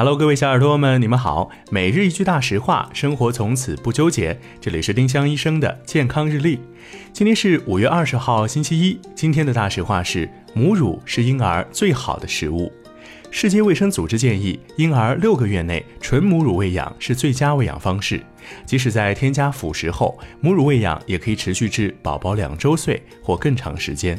Hello，各位小耳朵们，你们好。每日一句大实话，生活从此不纠结。这里是丁香医生的健康日历。今天是五月二十号，星期一。今天的大实话是：母乳是婴儿最好的食物。世界卫生组织建议，婴儿六个月内纯母乳喂养是最佳喂养方式。即使在添加辅食后，母乳喂养也可以持续至宝宝两周岁或更长时间。